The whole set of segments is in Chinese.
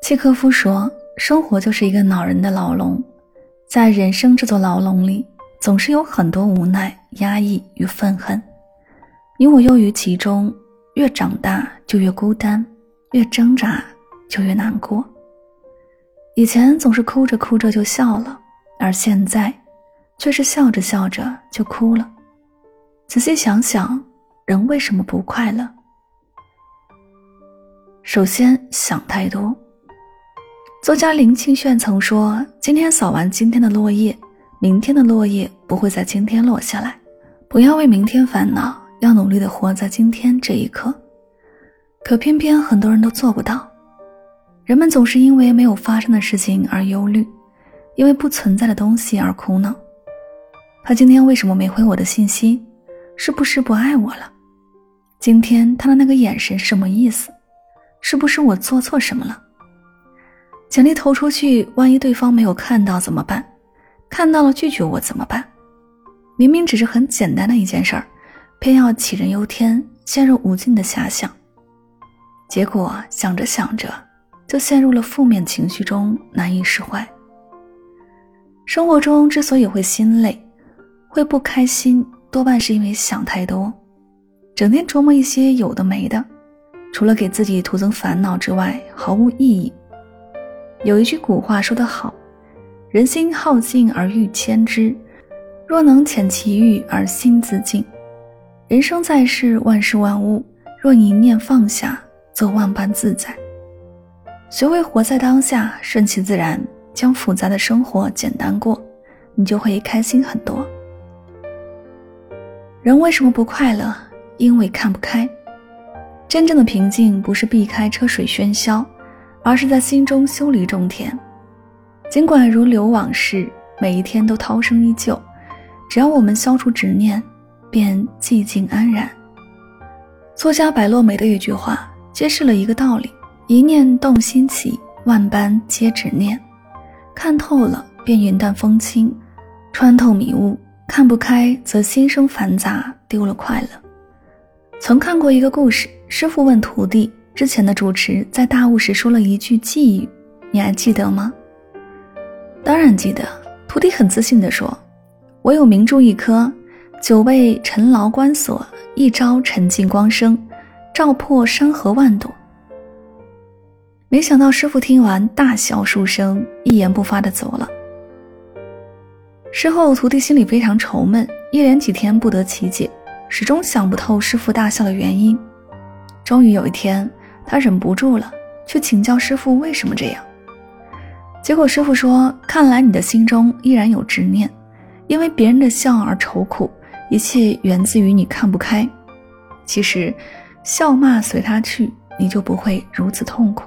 契诃夫说：“生活就是一个恼人的牢笼，在人生这座牢笼里，总是有很多无奈、压抑与愤恨。你我囿于其中，越长大就越孤单，越挣扎就越难过。以前总是哭着哭着就笑了，而现在……”却是笑着笑着就哭了。仔细想想，人为什么不快乐？首先，想太多。作家林清炫曾说：“今天扫完今天的落叶，明天的落叶不会在今天落下来。不要为明天烦恼，要努力的活在今天这一刻。”可偏偏很多人都做不到。人们总是因为没有发生的事情而忧虑，因为不存在的东西而苦恼。他今天为什么没回我的信息？是不是不爱我了？今天他的那个眼神什么意思？是不是我做错什么了？简历投出去，万一对方没有看到怎么办？看到了拒绝我怎么办？明明只是很简单的一件事儿，偏要杞人忧天，陷入无尽的遐想。结果想着想着，就陷入了负面情绪中，难以释怀。生活中之所以会心累。会不开心，多半是因为想太多，整天琢磨一些有的没的，除了给自己徒增烦恼之外，毫无意义。有一句古话说得好：“人心好静而欲牵之，若能遣其欲而心自静。”人生在世，万事万物，若一念放下，则万般自在。学会活在当下，顺其自然，将复杂的生活简单过，你就会开心很多。人为什么不快乐？因为看不开。真正的平静不是避开车水喧嚣，而是在心中修篱种田。尽管如流往事，每一天都涛声依旧，只要我们消除执念，便寂静安然。作家白落梅的一句话揭示了一个道理：一念动心起，万般皆执念。看透了，便云淡风轻；穿透迷雾。看不开，则心生烦杂，丢了快乐。曾看过一个故事，师傅问徒弟：“之前的主持在大悟时说了一句寄语，你还记得吗？”“当然记得。”徒弟很自信地说：“我有明珠一颗，久被尘劳关锁，一朝沉尽光生，照破山河万朵。”没想到师傅听完大笑数声，一言不发地走了。事后，徒弟心里非常愁闷，一连几天不得其解，始终想不透师傅大笑的原因。终于有一天，他忍不住了，去请教师傅为什么这样。结果师傅说：“看来你的心中依然有执念，因为别人的笑而愁苦，一切源自于你看不开。其实，笑骂随他去，你就不会如此痛苦。”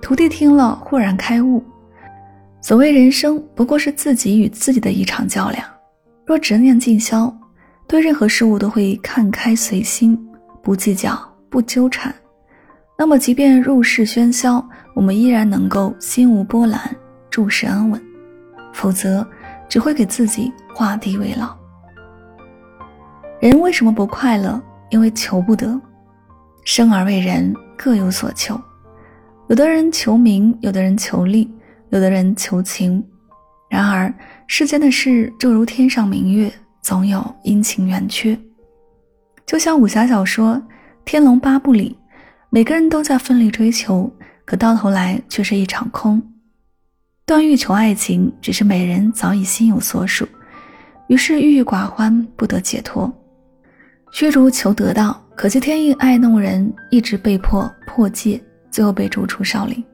徒弟听了，豁然开悟。所谓人生，不过是自己与自己的一场较量。若执念尽消，对任何事物都会看开随心，不计较，不纠缠。那么，即便入世喧嚣，我们依然能够心无波澜，注视安稳。否则，只会给自己画地为牢。人为什么不快乐？因为求不得。生而为人，各有所求。有的人求名，有的人求利。有的人求情，然而世间的事就如天上明月，总有阴晴圆缺。就像武侠小说《天龙八部》里，每个人都在奋力追求，可到头来却是一场空。段誉求爱情，只是美人早已心有所属，于是郁郁寡欢，不得解脱。虚竹求得到，可惜天意爱弄人，一直被迫破戒，最后被逐出少林。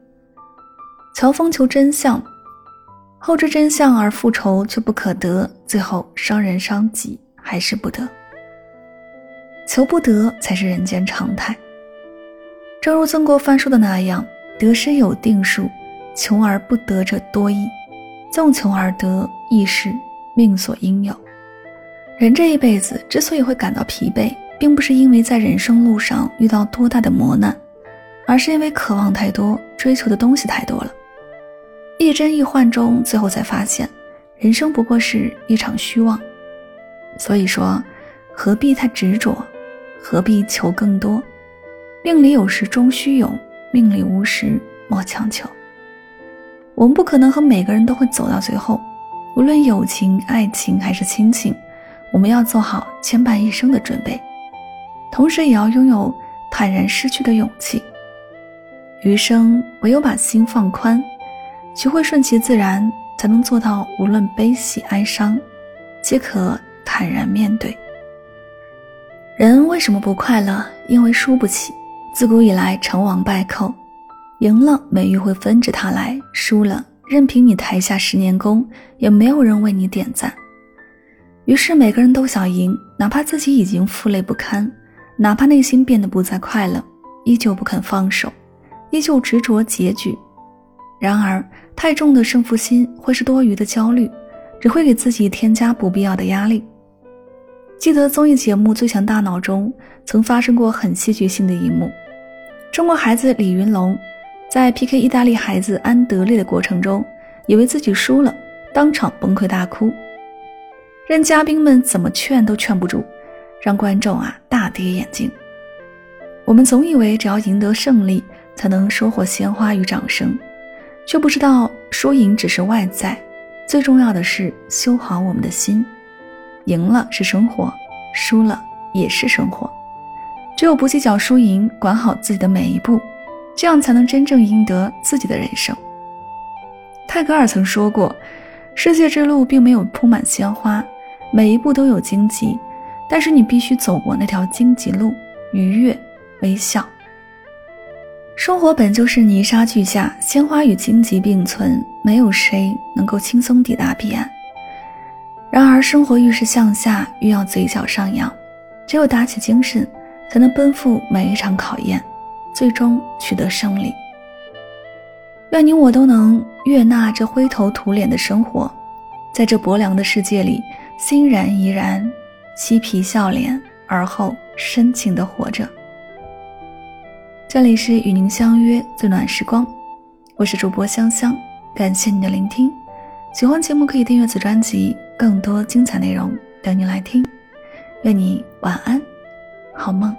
乔峰求真相，后知真相而复仇却不可得，最后伤人伤己还是不得。求不得才是人间常态。正如曾国藩说的那样：“得失有定数，求而不得者多矣；纵求而得，亦是命所应有。”人这一辈子之所以会感到疲惫，并不是因为在人生路上遇到多大的磨难，而是因为渴望太多，追求的东西太多了。一真一幻中，最后才发现，人生不过是一场虚妄。所以说，何必太执着？何必求更多？命里有时终须有，命里无时莫强求。我们不可能和每个人都会走到最后，无论友情、爱情还是亲情，我们要做好牵绊一生的准备，同时也要拥有坦然失去的勇气。余生唯有把心放宽，学会顺其自然，才能做到无论悲喜哀伤，皆可坦然面对。人为什么不快乐？因为输不起。自古以来，成王败寇，赢了美玉会分着他来，输了任凭你台下十年功，也没有人为你点赞。于是每个人都想赢，哪怕自己已经负累不堪，哪怕内心变得不再快乐，依旧不肯放手，依旧执着结局。然而，太重的胜负心会是多余的焦虑，只会给自己添加不必要的压力。记得综艺节目《最强大脑》中曾发生过很戏剧性的一幕：中国孩子李云龙在 PK 意大利孩子安德烈的过程中，以为自己输了，当场崩溃大哭，任嘉宾们怎么劝都劝不住，让观众啊大跌眼镜。我们总以为只要赢得胜利才能收获鲜花与掌声，却不知道输赢只是外在，最重要的是修好我们的心。赢了是生活，输了也是生活。只有不计较输赢，管好自己的每一步，这样才能真正赢得自己的人生。泰戈尔曾说过：“世界之路并没有铺满鲜花，每一步都有荆棘，但是你必须走过那条荆棘路，愉悦微笑。”生活本就是泥沙俱下，鲜花与荆棘并存，没有谁能够轻松抵达彼岸。然而，生活越是向下，越要嘴角上扬。只有打起精神，才能奔赴每一场考验，最终取得胜利。愿你我都能悦纳这灰头土脸的生活，在这薄凉的世界里，欣然怡然，嬉皮笑脸，而后深情的活着。这里是与您相约最暖时光，我是主播香香，感谢你的聆听。喜欢节目可以订阅此专辑。更多精彩内容等你来听，愿你晚安，好梦。